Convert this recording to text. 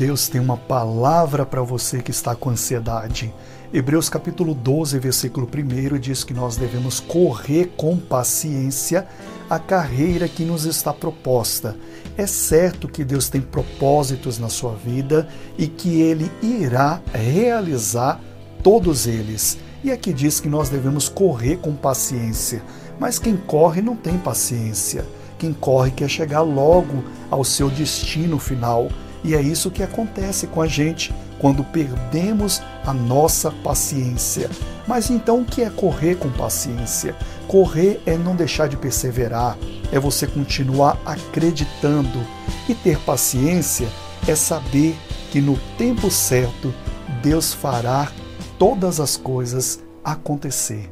Deus tem uma palavra para você que está com ansiedade. Hebreus capítulo 12, versículo 1 diz que nós devemos correr com paciência a carreira que nos está proposta. É certo que Deus tem propósitos na sua vida e que Ele irá realizar todos eles. E aqui diz que nós devemos correr com paciência, mas quem corre não tem paciência. Quem corre quer chegar logo ao seu destino final. E é isso que acontece com a gente quando perdemos a nossa paciência. Mas então o que é correr com paciência? Correr é não deixar de perseverar, é você continuar acreditando. E ter paciência é saber que no tempo certo Deus fará todas as coisas acontecer.